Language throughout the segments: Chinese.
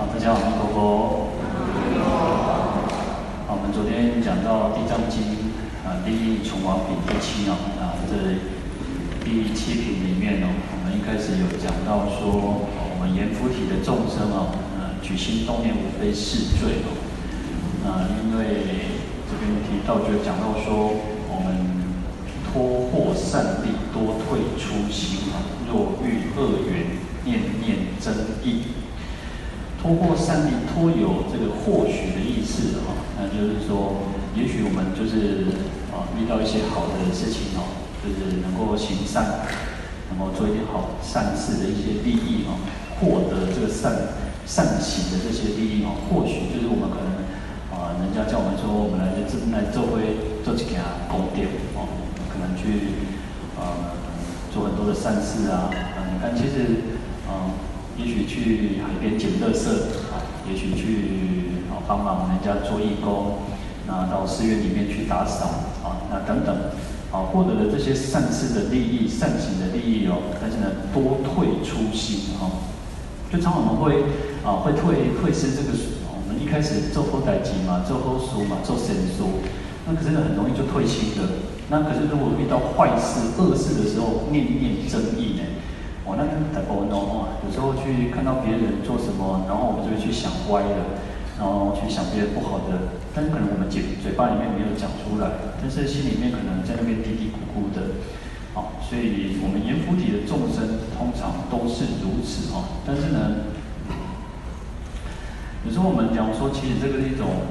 好，大家好，我是波波。好，我们昨天讲到《地藏经》啊，利益存亡品第七啊，啊，这第七品里面哦，我们一开始有讲到说，我们阎浮提的众生哦，呃，举心动念无非是罪哦。啊，因为这边提到就讲到说，我们脱获善利，多退初心，若遇恶缘，念念增益。脱获善利，脱有这个或许的意思哈，那就是说，也许我们就是啊遇到一些好的事情哦，就是能够行善，能够做一点好善事的一些利益哦，获得这个善善行的这些利益哦，或许就是我们可能啊，人家叫我们说，我们来这边来做会做几件功德哦，可能去啊做很多的善事啊，你看其实啊。也许去海边捡垃圾啊，也许去啊帮忙人家做义工，那到寺院里面去打扫啊，那等等，啊获得了这些善事的利益、善行的利益哦，但是呢，多退初心哈，就常常我们会啊会退退失这个，我们一开始做后代志嘛，做好事嘛，做善事，那可是呢很容易就退心的。那可是如果遇到坏事、恶事的时候，念念增益呢？哦，那跟台湾哦，有时候去看到别人做什么，然后我们就会去想歪的，然后去想别人不好的，但是可能我们嘴嘴巴里面没有讲出来，但是心里面可能在那边嘀嘀咕咕的，好，所以我们阎浮提的众生通常都是如此哦。但是呢，有时候我们讲说，其实这个是一种，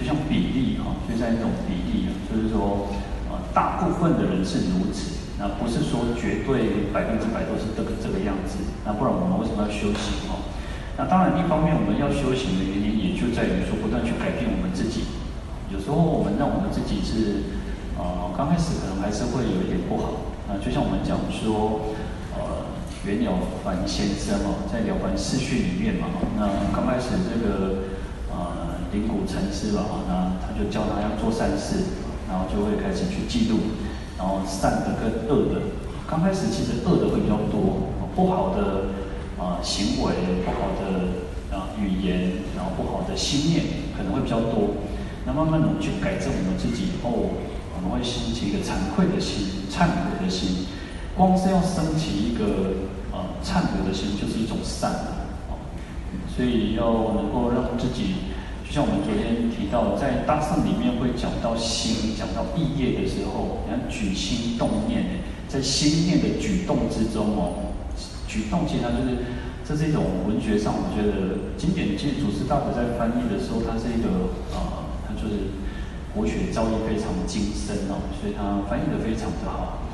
就像比例哈，就像一种比例，就是说，呃，大部分的人是如此。那不是说绝对百分之百都是这个这个样子，那不然我们为什么要修行哦？那当然，一方面我们要修行的原因，也就在于说不断去改变我们自己。有时候我们让我们自己是，呃，刚开始可能还是会有一点不好。那就像我们讲说，呃，袁了凡先生哦，在了凡四训里面嘛，那刚开始这个呃灵谷禅师吧，那他就教他要做善事，然后就会开始去记录。然后善的跟恶的，刚开始其实恶的会比较多，不好的啊、行为，不好的啊、语言，然后不好的心念可能会比较多。那慢慢的我们去改正我们自己以后，我们会升起一个惭愧的心、忏悔的心。光是要升起一个啊、呃、忏悔的心，就是一种善啊。所以要能够让自己。像我们昨天提到，在大乘里面会讲到心，讲到意业的时候，你看举心动念，在心念的举动之中哦，举动其实它就是，这是一种文学上，我觉得经典其实祖师大德在翻译的时候，它是一个啊，它就是国学造诣非常精深哦，所以它翻译的非常的好。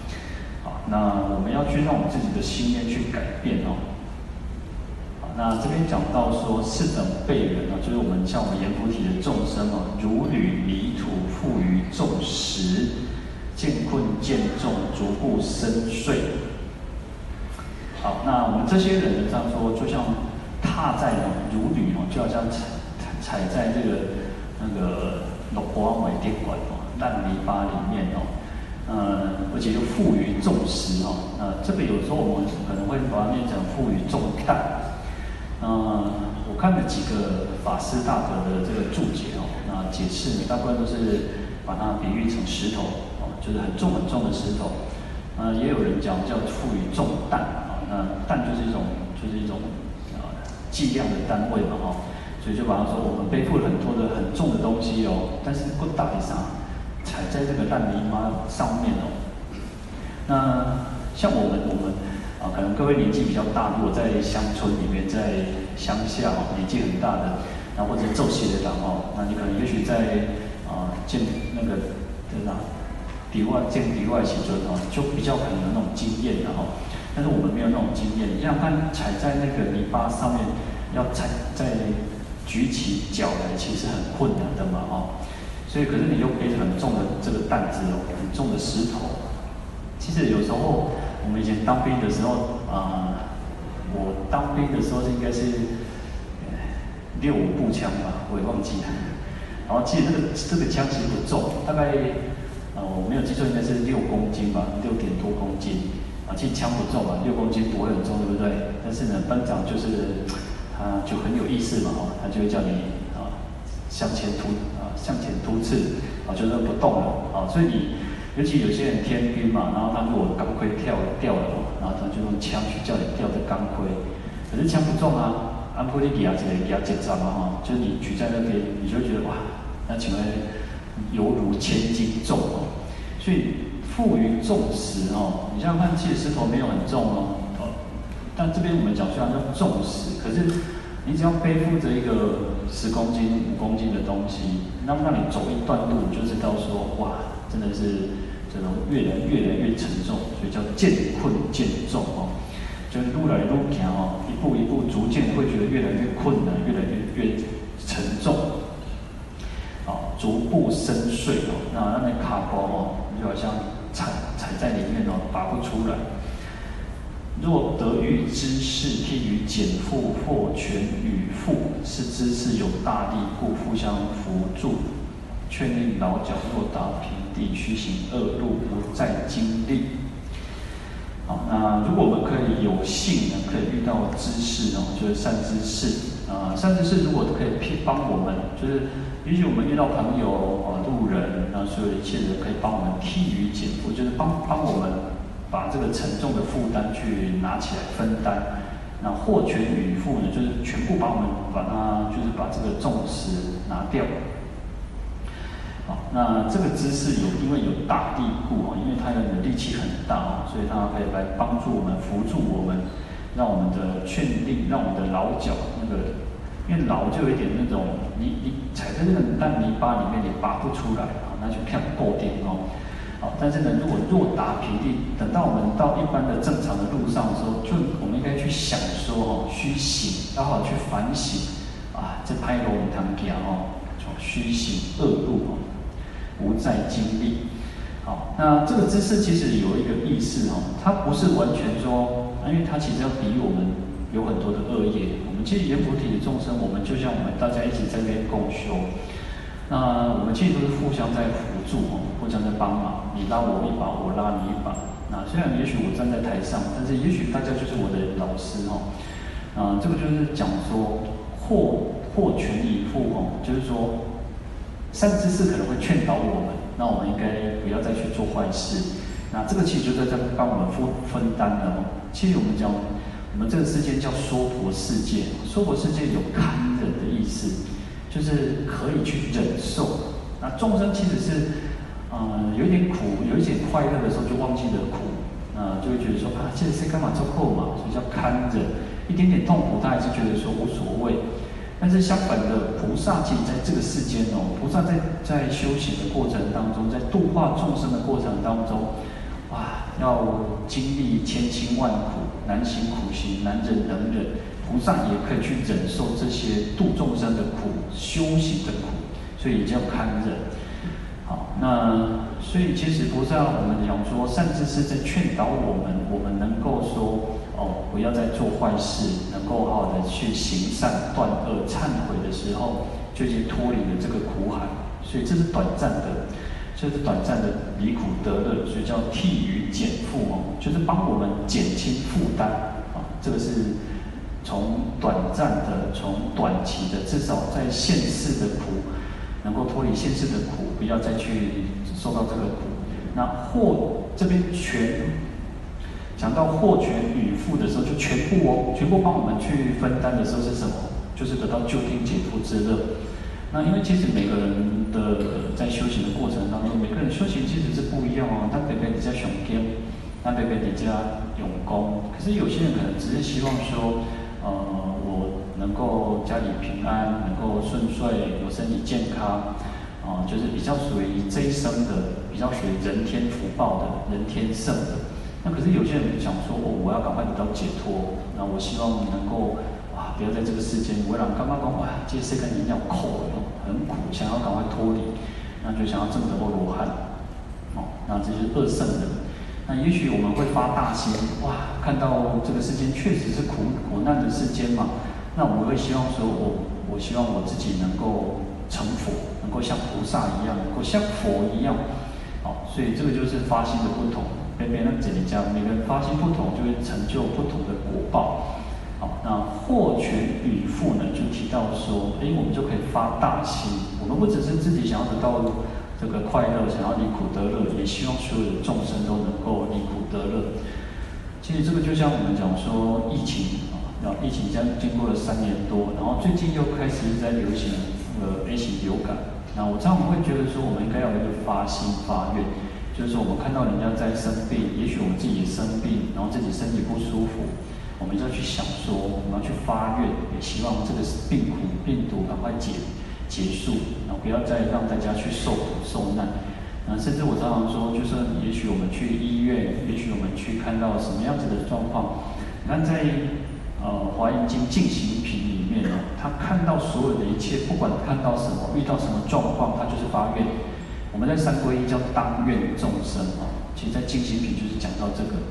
好，那我们要去让我们自己的心念去改变哦。那这边讲到说，四等辈人啊，就是我们像我们阎浮提的众生啊，如履泥土，覆于众石，见困见重，逐步深邃。好，那我们这些人呢，这样说，就像踏在如履哦，就好像踩踩在这个那个六波尾电管哦，烂泥巴里面哦，呃，而且又覆于重石哦，那这个有时候我们可能会把它念成覆于重担。嗯，我看了几个法师大德的这个注解哦，那解释呢，大部分都是把它比喻成石头哦，就是很重很重的石头。呃，也有人讲叫覆于重担啊，那担就是一种就是一种啊计量的单位嘛哈，所以就把它说我们背负了很多的很重的东西哦，但是不打上踩在这个烂泥巴上面哦。那像我们我们。啊，可能各位年纪比较大，如果在乡村里面，在乡下哦，年纪很大的，然后或者做戏的人哦，那你可能也许在啊见那个对吧？底外见底外起尊哦，就比较可能有那种经验的哈。但是我们没有那种经验，你想看踩在那个泥巴上面，要踩再举起脚来，其实很困难的嘛哦。所以可是你又背着很重的这个担子哦，很重的石头，其实有时候。我们以前当兵的时候，啊、我当兵的时候应该是六五步枪吧，我也忘记了。然后记得这个这个枪其实不重，大概呃我没有记错，应该是六公斤吧，六点多公斤。啊，其实枪不重啊，六公斤不会很重，对不对？但是呢，班长就是他就很有意思嘛，哦，他就会叫你啊向前突啊向前突刺，啊就是不动了，啊，所以你尤其有些人天兵嘛，然后他如果钢盔跳掉了，然后他就用枪去叫你掉这钢盔，可是枪不中啊，安普利比亚这里比较紧张嘛，哈，就是你举在那边，你就觉得哇，那请问犹如千斤重哦，所以负于重石哦，你想想看，其实石头没有很重哦。但这边我们讲虽然叫重石，可是你只要背负着一个十公斤、五公斤的东西，那么让你走一段路，你就知道说，哇，真的是这种越来越来越沉重，所以叫渐困渐重哦，就是路来路行哦，一步一步逐渐会觉得越来越困难，越来越越沉重，好，逐步深邃哦，那那卡包哦，就好像踩踩在里面哦，拔不出来。若得遇知识，譬于减负或全与负，是知识有大力故，互相扶助，劝令劳脚。若达平地，须行恶路，不再经历。好，那如果我们可以有幸呢，可以遇到知识哦，就是善知识啊，善知识如果可以帮我们，就是也许我们遇到朋友啊、路人，那所有一切人可以帮我们替于减负，就是帮帮我们。把这个沉重的负担去拿起来分担，那或拳与负呢，就是全部把我们把它，就是把这个重石拿掉。那这个姿势有因为有大地故哦，因为它的力气很大哦，所以它可以来帮助我们、扶助我们，让我们的劝令，让我们的老脚那个，因为老就有一点那种，你你踩在那个烂泥巴里面，你拔不出来啊，那就偏够点哦。好，但是呢，如果若达平地，等到我们到一般的正常的路上的时候，就我们应该去想说哦，须行，要好好去反省啊，这拍龙堂家哦，须行恶路哦，不再经历。好，那这个姿势其实有一个意思哦，它不是完全说，因为它其实要比我们有很多的恶业。我们其实阎浮提的众生，我们就像我们大家一起在那边共修。那我们其实都是互相在辅助哦，互相在帮忙，你拉我一把，我拉你一把。那虽然也许我站在台上，但是也许大家就是我的老师哦。啊，这个就是讲说，或或全以赴哦，就是说，善知识可能会劝导我们，那我们应该不要再去做坏事。那这个其实就在在帮我们分分担了哦。其实我们讲，我们这个世界叫娑婆世界，娑婆世界有堪忍的意思。就是可以去忍受，那众生其实是，嗯，有一点苦，有一点快乐的时候就忘记了苦，啊，就会觉得说啊，这是干嘛做够嘛，所以叫堪忍，一点点痛苦他还是觉得说无所谓。但是相反的，菩萨其实在这个世间哦，菩萨在在修行的过程当中，在度化众生的过程当中，哇，要经历千辛万苦，难行苦行，难忍能忍。菩萨也可以去忍受这些度众生的苦、修行的苦，所以叫堪忍。好，那所以其实菩萨我们讲说，善知识在劝导我们，我们能够说哦，不要再做坏事，能够好好的去行善、断恶、忏悔的时候，就已经脱离了这个苦海。所以这是短暂的，这是短暂的离苦得乐，所以叫替于减负哦，就是帮我们减轻负担啊，这个是。从短暂的，从短期的，至少在现世的苦，能够脱离现世的苦，不要再去受到这个苦。那或这边全讲到或拳与富的时候，就全部哦，全部帮我们去分担的时候是什么？就是得到究竟解脱之乐。那因为其实每个人的在修行的过程当中，每个人修行其实是不一样哦。他北北比较雄健，那北北比较用功，可是有些人可能只是希望说。呃，我能够家里平安，能够顺遂，有身体健康，啊、就是比较属于这一生的，比较属于人天福报的，人天圣的。那可是有些人想说，哦，我要赶快得到解脱，那我希望你能够，哇，不要在这个世间，我让刚刚讲，哇，这世间一定要苦，很苦，想要赶快脱离，那就想要证得阿罗汉，哦，那这是二圣的。那也许我们会发大心，哇，看到这个世间确实是苦苦难的世间嘛，那我们会希望说，我我希望我自己能够成佛，能够像菩萨一样，能够像佛一样，好，所以这个就是发心的不同。别别人这里讲，每个人发心不同，就会成就不同的果报。好，那获权与富呢，就提到说，哎，我们就可以发大心，我们不只是自己想要得到这个快乐，想要离苦得乐，也希望所有的众生都能够离苦得乐。其实这个就像我们讲说疫情啊，然后疫情将经过了三年多，然后最近又开始在流行呃 A 型流感，那我常常会觉得说，我们应该要有一个发心发愿，就是说我们看到人家在生病，也许我们自己也生病，然后自己身体不舒服。我们就要去想说，我们要去发愿，也希望这个病苦病毒赶快结结束，然后不要再让大家去受苦受难。那甚至我常常说，就是也许我们去医院，也许我们去看到什么样子的状况。你看在呃《华严经进行品》里面呢，他看到所有的一切，不管看到什么，遇到什么状况，他就是发愿。我们在三皈依叫当愿众生啊，其实在进行品就是讲到这个。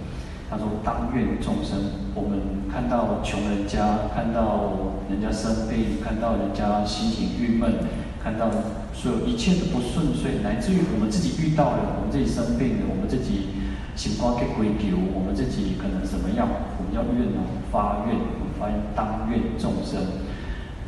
他说：“当愿众生，我们看到穷人家，看到人家生病，看到人家心情郁闷，看到所有一切的不顺遂，乃至于我们自己遇到了，我们自己生病了，我们自己情况给归咎，我们自己可能怎么样，我们要愿哦？发愿，发愿当愿众生，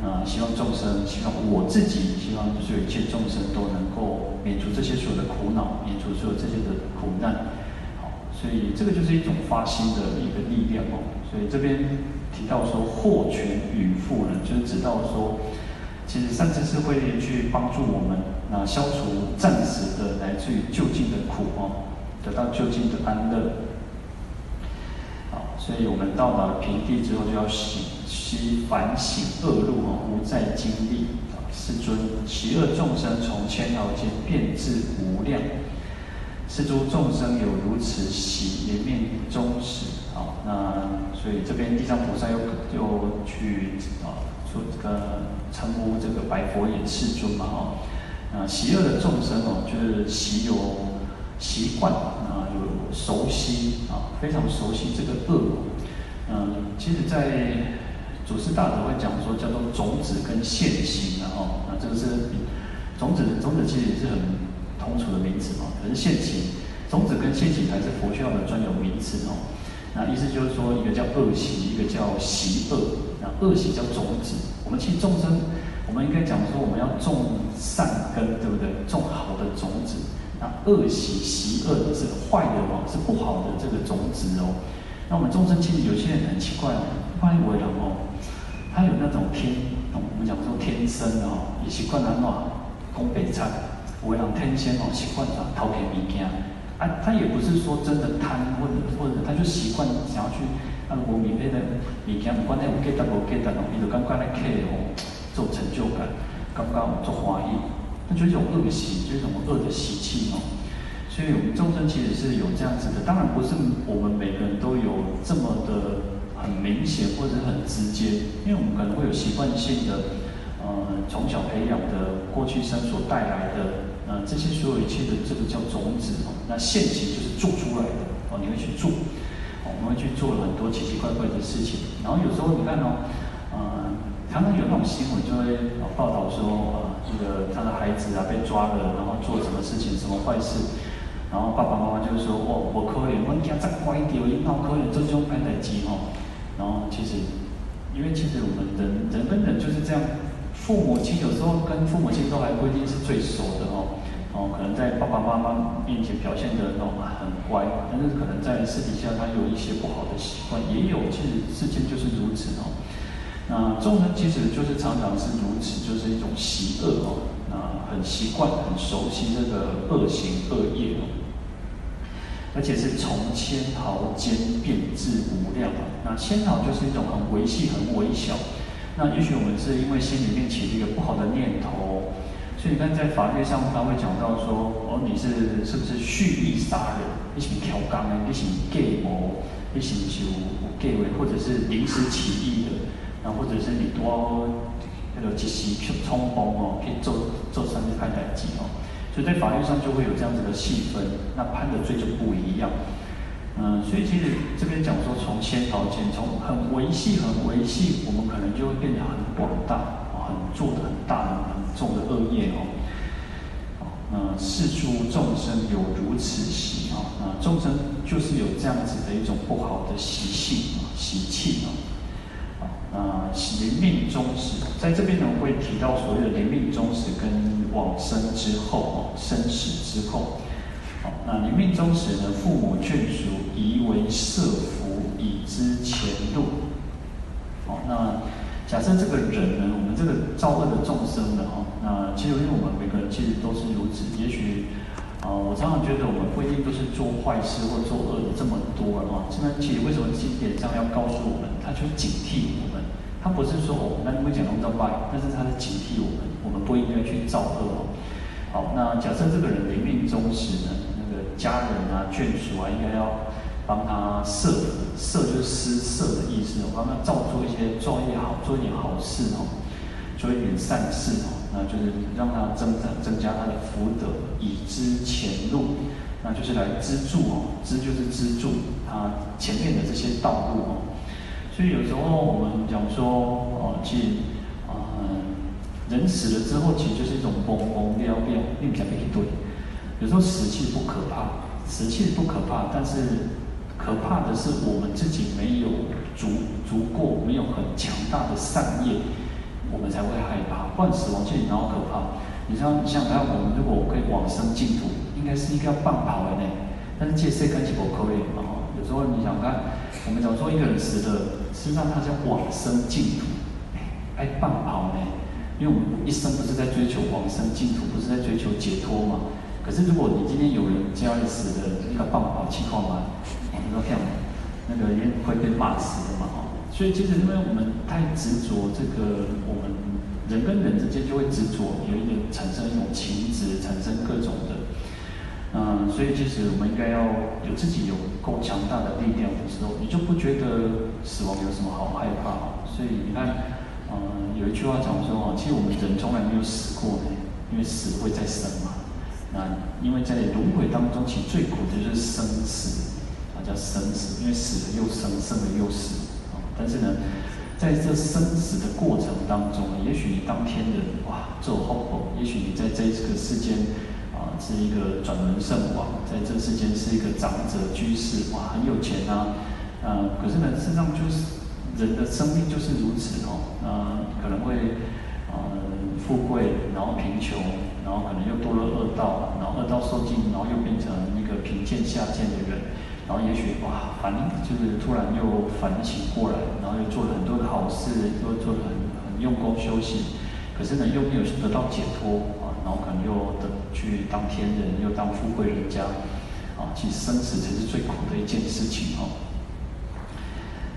呃，希望众生，希望我自己，希望所有一切众生都能够免除这些所有的苦恼，免除所有这些的苦难。”好所以这个就是一种发心的一个力量哦。所以这边提到说祸权与富呢，就是指到说，其实善知识会去帮助我们，那消除暂时的来自于就近的苦哦，得到就近的安乐。所以我们到达了平地之后，就要洗洗反省恶路哦，无再经历啊。世尊，其恶众生从千毫间变至无量。是诸众生有如此喜，颜面忠实。好，那所以这边地藏菩萨又又去啊说这个称呼这个白佛也世尊嘛，哦，啊，喜恶的众生哦，就是习有习惯，熟悉啊，非常熟悉这个恶。嗯，其实，在祖师大德会讲说，叫做种子跟现行的哦，那这个是种子，种子其实也是很。通俗的名词嘛，可是现行种子跟现行才是佛教的专有名词哦。那意思就是说，一个叫恶习，一个叫习恶。那恶习叫种子，我们其实众生，我们应该讲说，我们要种善根，对不对？种好的种子。那恶习习恶的是坏的哦，是不好的这个种子哦。那我们众生其实有些人很奇怪，发现为什么？他有那种天，我们讲说天生哦，也习惯南往东北菜。为人天生哦习惯啊偷擢物件，啊，他也不是说真的贪，或者或者他就习惯想要去啊无明那个物件，不管那有价值无价值哦，伊就感觉来摕哦，做成就感，感觉做欢喜，那就是一种恶习，就是一种恶的习气哦。所以我们众生其实是有这样子的，当然不是我们每个人都有这么的很明显或者很直接，因为我们可能会有习惯性的，呃，从小培养的过去生所带来的。呃，这些所有一切的这个叫种子哦，那现行就是做出来的哦，你会去做，我们会去做了很多奇奇怪怪的事情。然后有时候你看哦，呃，常常有那种新闻就会报道说，呃，这个他的孩子啊被抓了，然后做什么事情，什么坏事，然后爸爸妈妈就说，哦，我可怜，我家再乖一点，我一闹可怜，这种拍台机哦。然后其实，因为其实我们人人跟人就是这样，父母亲有时候跟父母亲都还不一定是最熟的哦。哦，可能在爸爸妈妈面前表现得哦很乖，但是可能在私底下他有一些不好的习惯，也有，其实事情就是如此哦。那众生其实就是常常是如此，就是一种习恶哦，那很习惯、很熟悉这个恶行恶业哦，而且是从千毫间变至无量啊。那千毫就是一种很微细、很微小。那也许我们是因为心里面起了一个不好的念头。所以你看，在法律上他会讲到说，哦，你是是不是蓄意杀人？你是挑缸的，你是假谋，你是就假为，或者是临时起意的，然后或者是你多那个一时去冲动哦，可以做做三次判代机哦。所以在法律上就会有这样子的细分，那判的罪就不一样。嗯，所以其实这边讲说，从千毫间，从很维系、很维系，我们可能就会变得很广大。很做的很大很重的恶业哦，那世诸众生有如此习啊，那众生就是有这样子的一种不好的习性啊习气啊，那临命终时，在这边呢会提到所谓的临命终时跟往生之后哦，生死之后。好，那临命终时呢，父母眷属宜为设福，以知前路。好，那假设这个人呢，我们这个造恶的众生呢哈，那其实因为我们每个人其实都是如此，也许。啊，我常常觉得我们不一定都是做坏事或做恶的这么多啊。这边其实为什么经典上要告诉我们，他就是警惕我们，他不是说哦，那你会讲弄到坏，但是他是警惕我们，我们不应该去造恶哦。好，那假设这个人临命终时呢，那个家人啊、眷属啊，应该要帮他设，设就是施设的意思，帮他造做一些作业好，做一点好事哦，做一点善事哦。那就是让他增长、增加他的福德，以知前路，那就是来资助哦，资就是资助他前面的这些道路哦。所以有时候我们讲说哦，其实啊、呃，人死了之后，其实就是一种崩崩掉掉，并不讲一堆。有时候死气不可怕，死气不可怕，但是可怕的是我们自己没有足足够，没有很强大的善业。我们才会害怕，不然死亡其实哪可怕？你知道你像看我们如果可以往生净土，应该是一个要半跑的呢。但是这世间是不可以嘛？有时候你想看，我们讲说一个人死了，实际上他叫往生净土，哎，半跑呢？因为我们一生不是在追求往生净土，不是在追求解脱嘛？可是如果你今天有人家里死了，一个半跑气泡嘛，你说这样，那个人会被骂死的嘛？所以，其实因为我们太执着这个，我们人跟人之间就会执着，有一点产生一种情执，产生各种的，嗯，所以其实我们应该要有自己有够强大的力量的时候，你就不觉得死亡有什么好害怕。所以你看，嗯，有一句话讲说哦，其实我们人从来没有死过的，因为死会再生嘛。那因为在轮回当中，其实最苦的就是生死，啊，叫生死，因为死了又生，生了又死。但是呢，在这生死的过程当中，也许你当天的哇做好报，也许你在这个世间啊是一个转轮圣王，在这世间是一个长者居士，哇很有钱啊，呃，可是呢，事实上就是人的生命就是如此哦，呃，可能会呃富贵，然后贫穷，然后可能又堕落恶道，然后恶道受尽，然后又变成一个贫贱下贱的人。然后也许哇，反就是突然又反省过来，然后又做了很多的好事，又做了很很用功修行，可是呢又没有得到解脱啊，然后可能又得去当天人，又当富贵人家，啊，其实生死才是最苦的一件事情哦。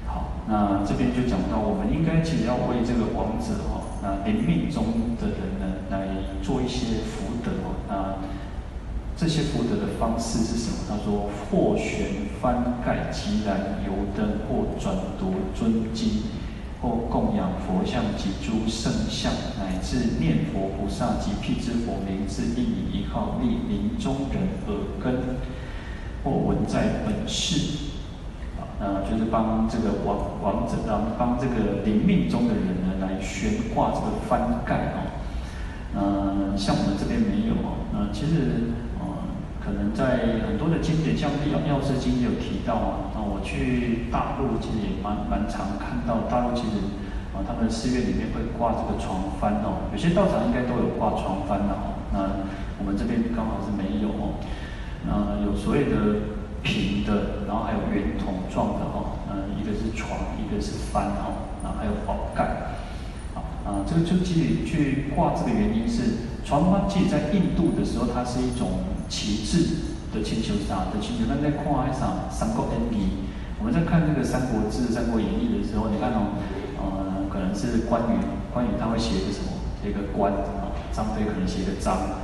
好，那这边就讲到，我们应该其实要为这个亡者哦，那临命终的人呢，来做一些福德哦，那。这些福德的方式是什么？他说：或悬幡盖及燃油灯，或转读尊经，或供养佛像及诸圣像，乃至念佛菩萨及辟支佛名字，应以一号立临终人耳根，或闻在本室。啊，那就是帮这个亡亡者，让帮这个临命终的人呢，来悬挂这个幡盖哦。嗯，像我们这边没有哦。那其实。可能在很多的经典，像《药药师经》有提到啊。那我去大陆，其实也蛮蛮常看到大陆其实啊，他们寺院里面会挂这个床幡哦。有些道场应该都有挂床幡的哦。那我们这边刚好是没有哦。那有所谓的平的，然后还有圆筒状的哈。嗯，一个是床，一个是幡哈。那还有宝盖。啊啊，这个就去去挂这个原因是，幢幡其实在印度的时候，它是一种。旗帜的千秋啥的千秋，那在看那啥《三国演义》，我们在看那个《三国志》《三国演义》的时候，你看哦，呃，可能是关羽，关羽他会写一个什么？写一个关啊，张飞可能写一个张，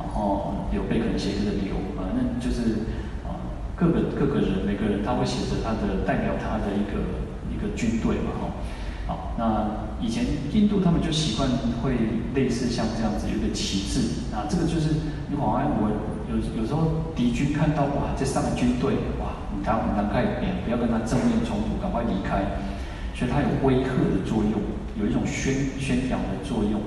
然后刘备可能写一个刘，啊，那就是啊，各个各个人每个人他会写着他的代表他的一个一个军队嘛，哈，那以前印度他们就习惯会类似像这样子有个旗帜，那，这个就是你往外我。有有时候敌军看到哇，这上面军队哇，你当你当开边，不要跟他正面冲突，赶快离开。所以它有威吓的作用，有一种宣宣扬的作用。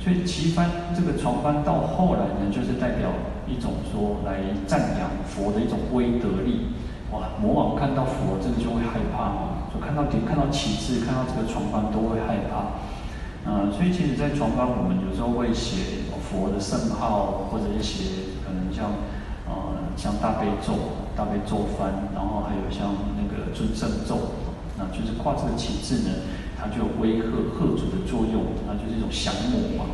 所以旗幡这个床幡到后来呢，就是代表一种说来赞扬佛的一种威德力。哇，魔王看到佛，这个就会害怕。就看到点看到旗帜，看到这个床幡都会害怕。嗯、所以其实，在床幡我们有时候会写佛的圣号，或者一些可能像呃像大悲咒、大悲咒幡，然后还有像那个尊胜咒，那就是挂这个旗帜呢，它就有威吓吓阻的作用，那就是一种降魔嘛。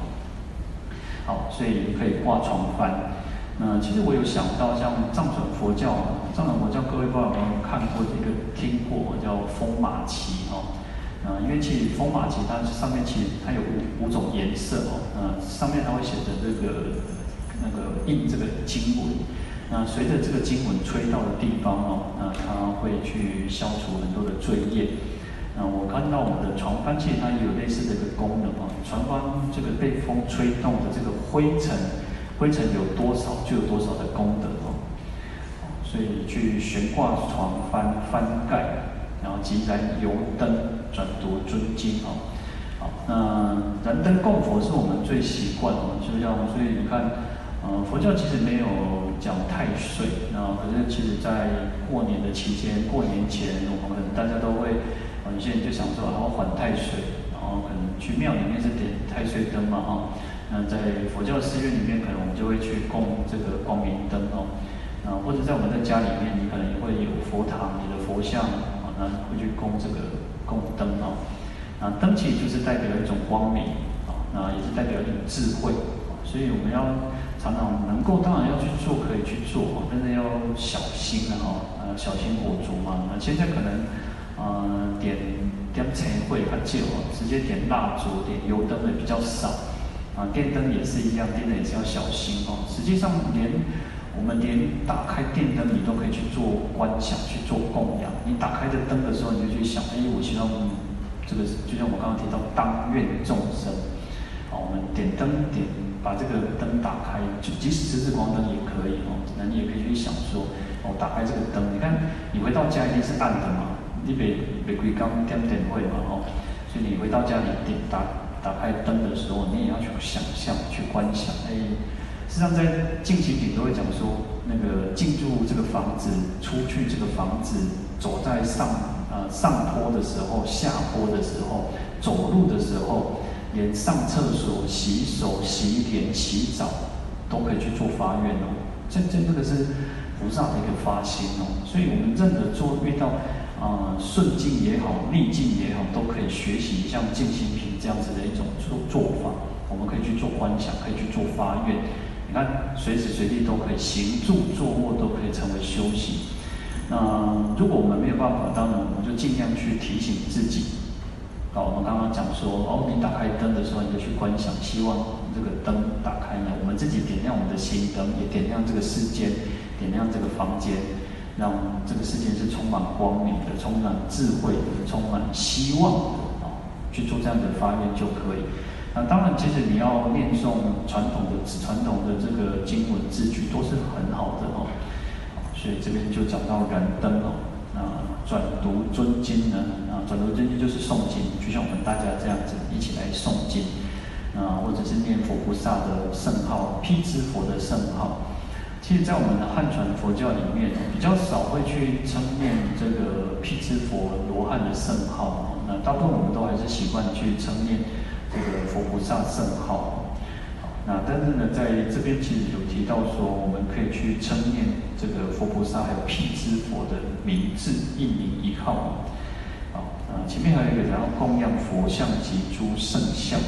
好，所以可以挂床幡。那其实我有想到，像藏传佛教，藏传佛教各位不知道有没有看过这个、听过叫风马旗哦？啊，因为其实风马旗它上面其实它有五五种颜色哦，呃，上面它会写着这个那个印这个经文。那随着这个经文吹到的地方哦，那它会去消除很多的罪业。那我看到我们的幢幡，其实它也有类似的一个功能啊。幢幡这个被风吹动的这个灰尘，灰尘有多少就有多少的功德哦。所以去悬挂床幡幡盖，然后即燃油灯转读尊经哦。好，那燃灯供佛是我们最习惯的，就像所以你看，呃，佛教其实没有讲太岁，那可是其实在过年的期间，过年前，我们可能大家都会。有些人就想说，然后还太岁，然后可能去庙里面是点太岁灯嘛，哈。那在佛教寺院里面，可能我们就会去供这个光明灯哦。啊，或者在我们的家里面，你可能也会有佛堂，你的佛像啊，那会去供这个供灯哦。啊，灯其实就是代表一种光明啊，那也是代表一种智慧。所以我们要常常能够，当然要去做，可以去做啊，但是要小心啊，呃，小心火烛嘛。那现在可能。呃，点点灯会很久哦，直接点蜡烛、点油灯的比较少。啊，电灯也是一样，电灯也是要小心哦。实际上，连我们连打开电灯，你都可以去做观想、去做供养。你打开这灯的时候，你就去想，哎，我希望这个，就像我刚刚提到，当愿众生。好，我们点灯点，把这个灯打开，就即使是日光灯也可以哦。那你也可以去想说，哦，打开这个灯，你看你回到家一定是暗的嘛。你别别归刚点点会嘛哦，所以你回到家里点打打开灯的时候，你也要去想象、去观想。哎，实际上在进行品都会讲说，那个进入这个房子、出去这个房子、走在上呃上坡的时候、下坡的时候、走路的时候，连上厕所、洗手、洗脸、洗澡，都可以去做发愿哦。这这这个是菩萨的一个发心哦。所以我们任何做遇到。啊、顺境也好，逆境也好，都可以学习像静心品这样子的一种做做法。我们可以去做观想，可以去做发愿。你看，随时随地都可以行住坐卧都可以成为修行。那如果我们没有办法，当然我们就尽量去提醒自己。好，我们刚刚讲说，哦，你打开灯的时候，你就去观想，希望这个灯打开呢，我们自己点亮我们的心灯，也点亮这个世界，点亮这个房间。让这个世界是充满光明的，充满智慧的，充满希望的啊！去做这样的发愿就可以。那当然，其实你要念诵传统的、传统的这个经文字句都是很好的哦。所以这边就讲到燃灯哦，啊，转读尊经呢，啊，转读尊经就是诵经，就像我们大家这样子一起来诵经，啊，或者是念佛菩萨的圣号、辟支佛的圣号。其实，在我们的汉传佛教里面，比较少会去称念这个辟支佛罗汉的圣号。那大部分我们都还是习惯去称念这个佛菩萨圣号。那但是呢，在这边其实有提到说，我们可以去称念这个佛菩萨还有辟支佛的名字、印名一号。好，那前面还有一个，然后供养佛像及诸圣像。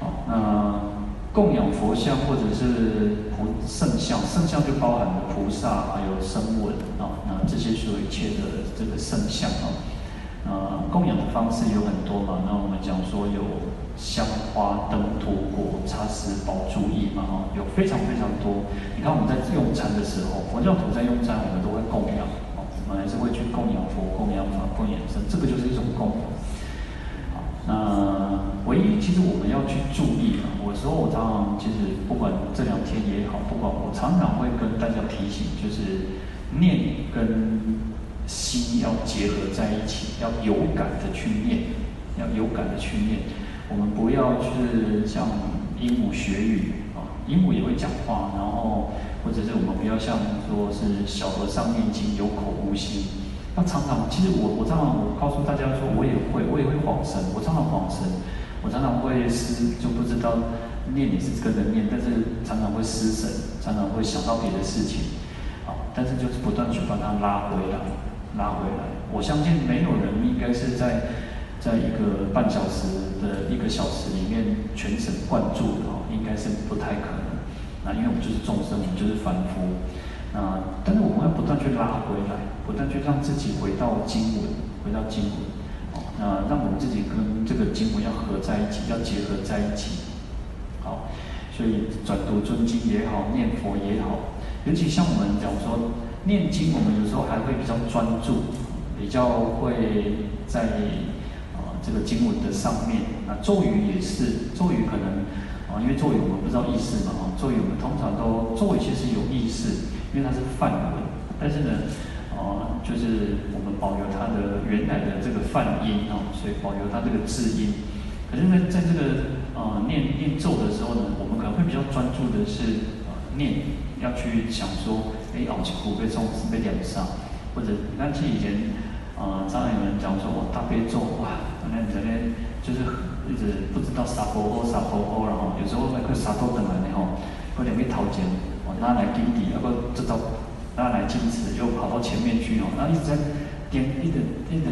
好，那。供养佛像或者是菩圣像，圣像就包含了菩萨还有声闻啊，那这些所有一切的这个圣像啊，呃，供养的方式有很多嘛，那我们讲说有香花灯土果茶食宝珠衣嘛，哈，有非常非常多。你看我们在用餐的时候，佛教徒在用餐，我们都会供养，我们还是会去供养佛、供养法、供养僧，这个就是一种供养。那唯一其实我们要去注意啊，我说我常常其实不管这两天也好，不管我常常会跟大家提醒，就是念跟心要结合在一起，要有感的去念，要有感的去念。我们不要是像鹦鹉学语啊，鹦鹉也会讲话，然后或者是我们不要像说是小和尚念经有口无心。那常常，其实我我常常我告诉大家说，我也会，我也会恍神，我常常恍神，我常常会失，就不知道念也是跟着念，但是常常会失神，常常会想到别的事情，好，但是就是不断去把它拉回来，拉回来。我相信没有人应该是在在一个半小时的一个小时里面全神贯注的哦，应该是不太可能。那因为我们就是众生，我们就是凡夫。那但是我们要不断去拉回来，不断去让自己回到经文，回到经文，哦，那让我们自己跟这个经文要合在一起，要结合在一起，好，所以转读尊经也好，念佛也好，尤其像我们讲说念经，我们有时候还会比较专注，比较会在啊这个经文的上面。那咒语也是，咒语可能啊，因为咒语我们不知道意思嘛，哦，咒语我们通常都咒语其实有意思。因为它是梵文，但是呢，呃，就是我们保留它的原来的这个梵音哦，所以保留它这个字音。可是呢，在这个呃念念咒的时候呢，我们可能会比较专注的是呃念，要去想说，哎，奥奇古被诵是被点上，或者你看，其实以前呃，常常有人讲说，哇，大悲咒哇，那整天就是一直不知道啥波波啥波波，然后有时候那个啥都等来的吼，或者没掏钱。拿来顶底，然后这招拿来坚持，又跑到前面去哦，然后一直在点，一直一直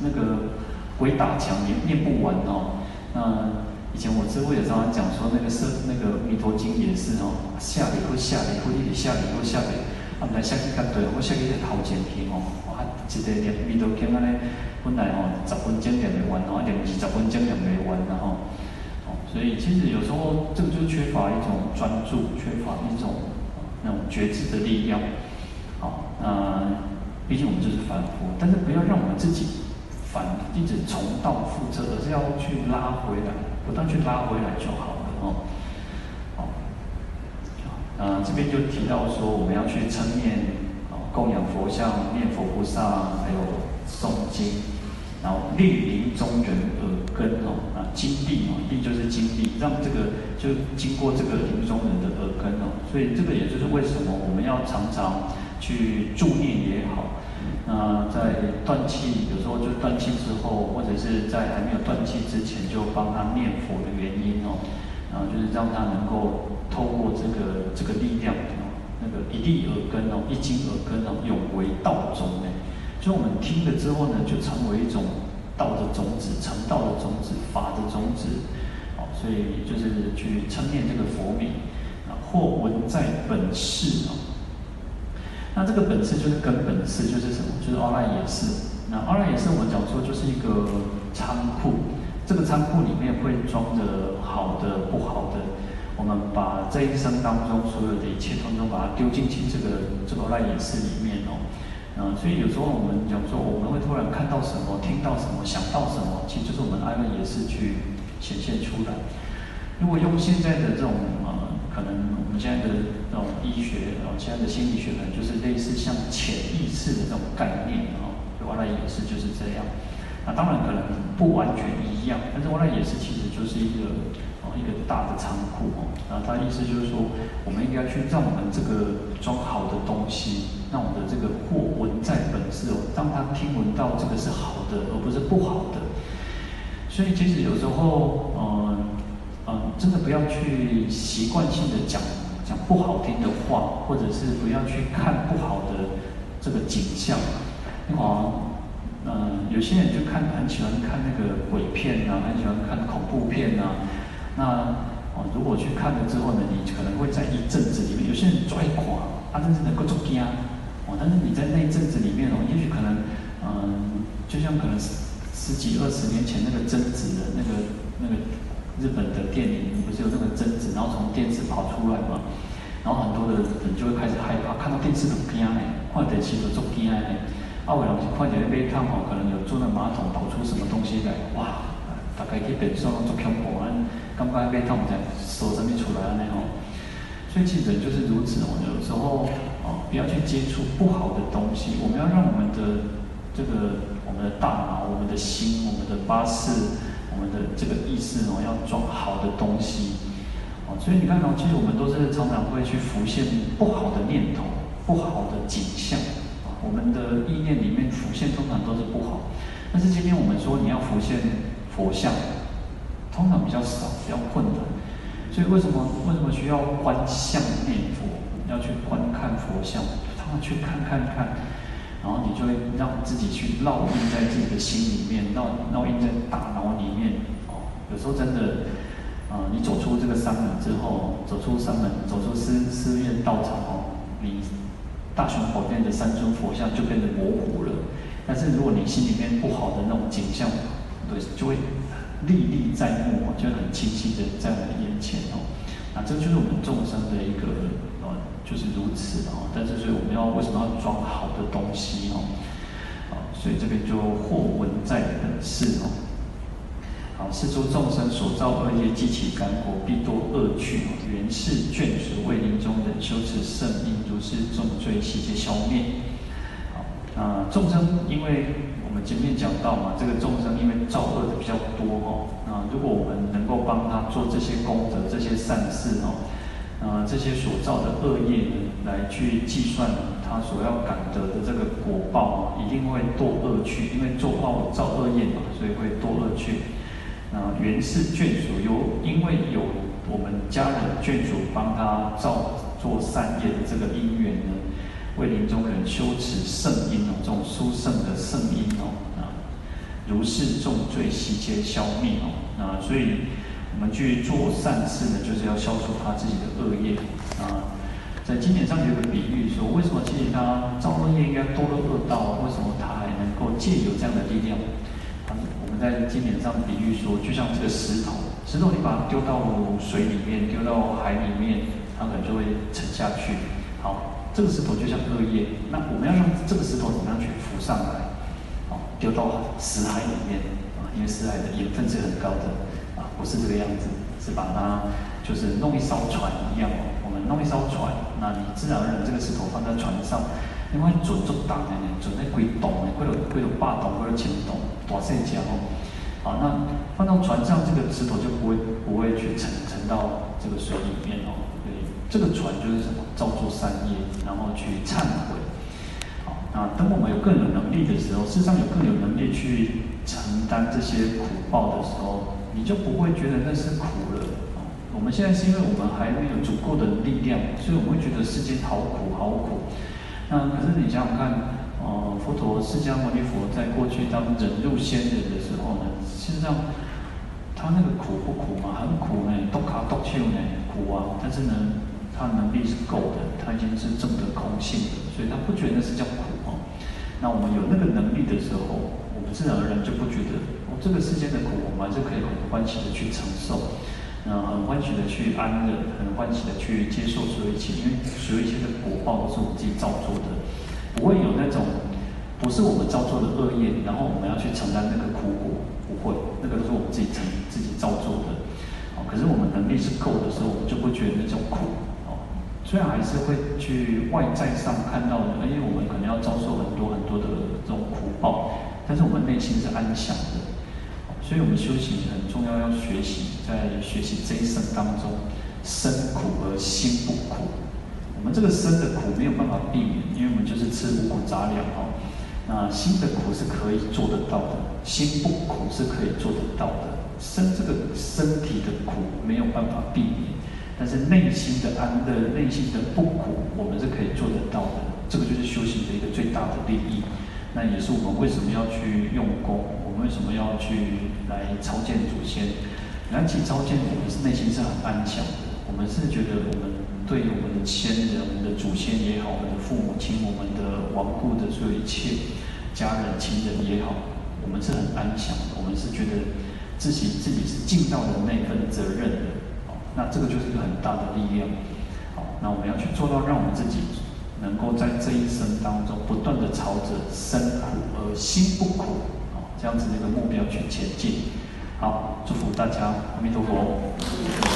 那个鬼打墙，也念不完哦。那以前我师父也常常讲说，那个是那个弥陀经也是哦，下礼或下礼或一直下礼或下礼，啊，来下去较对，我下去在头前去哦，哇，一个念弥陀经安尼，本来哦十分钟念不完哦，念二十分钟念不完然后，哦，所以其实有时候这个就缺乏一种专注，缺乏一种。那种觉知的力量，好，那毕竟我们就是凡夫，但是不要让我们自己反一直重蹈覆辙，而是要去拉回来，不断去拉回来就好了哦。好，呃，这边就提到说，我们要去称念，供养佛像，念佛菩萨，还有诵经。然后令临中人根哦，啊，经历哦，历就是金币，让这个就经过这个临终人的耳根哦，所以这个也就是为什么我们要常常去助念也好，那在断气有时候就断气之后，或者是在还没有断气之前就帮他念佛的原因哦，然后就是让他能够透过这个这个力量哦，那个一粒耳根哦，一经耳根哦，永为道中呢。所以我们听了之后呢，就成为一种道的种子，成道的种子，法的种子。好，所以就是去称念这个佛名啊，或闻在本誓啊。那这个本誓就是根本誓，就是什么？就是阿赖耶识。那阿赖耶识我们讲说就是一个仓库，这个仓库里面会装着好的、不好的。我们把这一生当中所有的一切，统统把它丢进去这个这个阿赖耶识里面哦。嗯，所以有时候我们讲说，我们会突然看到什么，听到什么，想到什么，其实就是我们阿赖也是去显现出来。如果用现在的这种呃，可能我们现在的这种医学，然后现在的心理学呢，就是类似像潜意识的这种概念啊，阿赖也是就是这样。那当然可能不完全一样，但是阿赖也是其实就是一个哦。一个大的仓库哦，然后他的意思就是说，我们应该去让我们这个装好的东西，让我的这个货闻在本誓哦，让他听闻到这个是好的，而不是不好的。所以其实有时候，嗯嗯，真的不要去习惯性的讲讲不好听的话，或者是不要去看不好的这个景象。啊，嗯，有些人就看很喜欢看那个鬼片啊，很喜欢看恐怖片啊。那哦，如果去看了之后呢，你可能会在一阵子里面，有些人拽垮，他真是能够做惊哦。但是你在那一阵子里面哦，也许可能，嗯，就像可能十十几二十年前那个贞子的那个那个日本的电影，不是有这个贞子，然后从电视跑出来嘛，然后很多的人就会开始害怕，看到电视都惊哎，看电视都做惊哎。啊，有人是看见那边看哦，可能有坐那马桶跑出什么东西来，哇，大概去变双做恐怖啊。刚刚被痛在手上面出来了那种，所以其实就是如此哦。有时候哦，不要去接触不好的东西。我们要让我们的这个我们的大脑、我们的心、我们的八士、我们的这个意识哦，要装好的东西哦。所以你看到，其实我们都是常常会去浮现不好的念头、不好的景象。我们的意念里面浮现通常都是不好。但是今天我们说你要浮现佛像，通常比较少，比较困难。所以为什么为什么需要观相念佛？要去观看佛像，他们去看看看，然后你就会让自己去烙印在自己的心里面，烙烙印在大脑里面。哦，有时候真的，啊、呃，你走出这个山门之后，走出山门，走出寺寺院道场哦，你大雄宝殿的三尊佛像就变得模糊了。但是如果你心里面不好的那种景象，对，就会。历历在目，就很清晰的在我们眼前哦。那这就是我们众生的一个呃，就是如此哦。但是所以我们要为什么要装好的东西哦？啊，所以这边就或文在本识哦。好，是诸众生所造恶业，激起干果，必多恶趣。原是眷属，为临终忍修持圣因，如是重罪悉皆消灭。好，那众生因为。我们前面讲到嘛，这个众生因为造恶的比较多哦，啊，如果我们能够帮他做这些功德、这些善事哦，啊，这些所造的恶业呢，来去计算他所要感得的这个果报啊，一定会堕恶趣，因为做恶造恶业嘛，所以会堕恶趣。啊，原是眷属，有因为有我们家人眷属帮他造做善业的这个因缘呢。为临终忍修持圣因哦，这种殊胜的圣因哦，啊，如是重罪悉皆消灭哦，啊，所以我们去做善事呢，就是要消除他自己的恶业啊。在经典上有个比喻说，为什么其实他造恶业应该多了恶道，为什么他还能够借有这样的力量？啊，我们在经典上比喻说，就像这个石头，石头你把它丢到水里面，丢到海里面，它可能就会沉下去。好。这个石头就像恶业，那我们要让这个石头怎么样去浮上来？好，丢到死海里面，因为死海的盐分是很高的啊，不是这个样子，是把它就是弄一艘船一样哦，我们弄一艘船，那你自然而然这个石头放在船上，因为准就大的呢，准在归洞呢，归了归了八洞，归了千洞，大细讲哦，好，那放到船上，这个石头就不会不会去沉沉到这个水里面哦。对这个船就是什么？造作善业，然后去忏悔。好，那等我们有更有能力的时候，事实上有更有能力去承担这些苦报的时候，你就不会觉得那是苦了。我们现在是因为我们还没有足够的力量，所以我们会觉得世间好苦好苦。那可是你想想看，呃，佛陀释迦牟尼佛在过去当忍辱仙人的时候呢，事实上他那个苦不苦嘛？很苦呢，多卡多秋呢，苦啊。但是呢。他能力是够的，他已经是证得空性的，所以他不觉得那是叫苦哦。那我们有那个能力的时候，自然而然就不觉得哦，这个世间的苦，我们还是可以很欢喜的去承受，那很欢喜的去安乐，很欢喜的去接受所有一切，因为所有一切的果报都是我们自己造作的，不会有那种不是我们造作的恶业，然后我们要去承担那个苦果，不会，那个都是我们自己承自己造作的。哦，可是我们能力是够的时候，我们就不觉得那种苦。哦虽然还是会去外在上看到的，因为我们可能要遭受很多很多的这种苦报，但是我们内心是安详的。所以，我们修行很重要，要学习在学习这一生当中，身苦而心不苦。我们这个身的苦没有办法避免，因为我们就是吃五谷杂粮哦。那心的苦是可以做得到的，心不苦是可以做得到的。身这个身体的苦没有办法避免。但是内心的安乐，内心的不苦，我们是可以做得到的。这个就是修行的一个最大的利益。那也是我们为什么要去用功，我们为什么要去来朝见祖先。来起朝见，我们是内心是很安详的。我们是觉得我们对我们的先人、我们的祖先也好，我们的父母亲、我们的亡故的所有一切家人、亲人也好，我们是很安详的。我们是觉得自己自己是尽到了那份责任的。那这个就是一个很大的力量，好，那我们要去做到，让我们自己能够在这一生当中不断的朝着身苦而心不苦，这样子的一个目标去前进。好，祝福大家，阿弥陀佛。